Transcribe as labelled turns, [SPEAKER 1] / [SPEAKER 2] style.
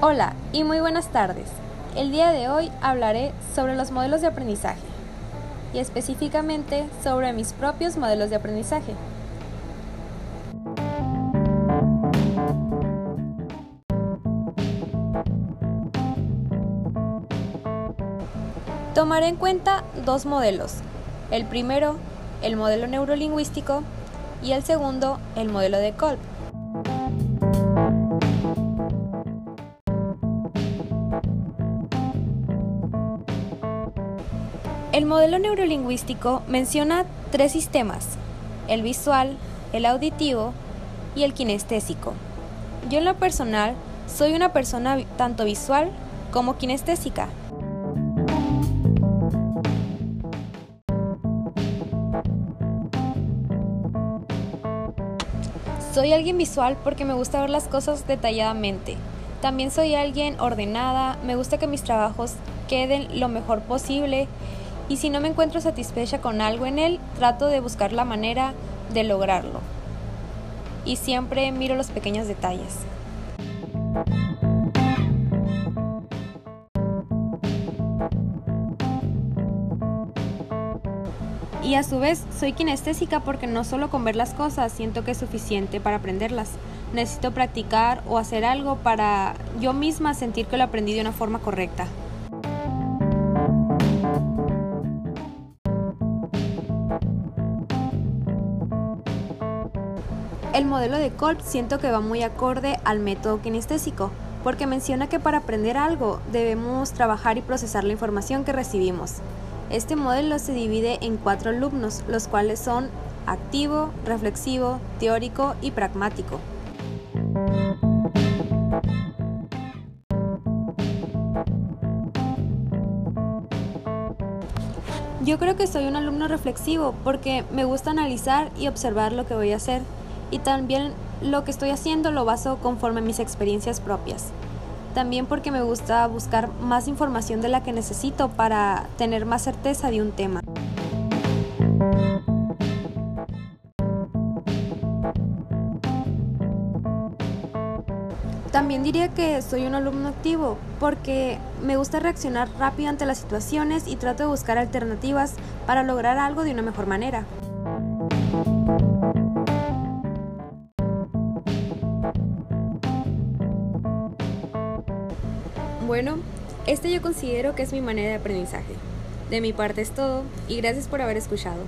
[SPEAKER 1] Hola y muy buenas tardes. El día de hoy hablaré sobre los modelos de aprendizaje y específicamente sobre mis propios modelos de aprendizaje. Tomaré en cuenta dos modelos. El primero, el modelo neurolingüístico y el segundo, el modelo de Kolb. El modelo neurolingüístico menciona tres sistemas, el visual, el auditivo y el kinestésico. Yo en lo personal soy una persona tanto visual como kinestésica. Soy alguien visual porque me gusta ver las cosas detalladamente. También soy alguien ordenada, me gusta que mis trabajos queden lo mejor posible y si no me encuentro satisfecha con algo en él, trato de buscar la manera de lograrlo. Y siempre miro los pequeños detalles. Y a su vez soy kinestésica porque no solo con ver las cosas siento que es suficiente para aprenderlas. Necesito practicar o hacer algo para yo misma sentir que lo aprendí de una forma correcta. El modelo de Kolb siento que va muy acorde al método kinestésico, porque menciona que para aprender algo debemos trabajar y procesar la información que recibimos. Este modelo se divide en cuatro alumnos, los cuales son activo, reflexivo, teórico y pragmático. Yo creo que soy un alumno reflexivo porque me gusta analizar y observar lo que voy a hacer y también lo que estoy haciendo lo baso conforme a mis experiencias propias. También porque me gusta buscar más información de la que necesito para tener más certeza de un tema. También diría que soy un alumno activo porque me gusta reaccionar rápido ante las situaciones y trato de buscar alternativas para lograr algo de una mejor manera. Bueno, este yo considero que es mi manera de aprendizaje. De mi parte es todo y gracias por haber escuchado.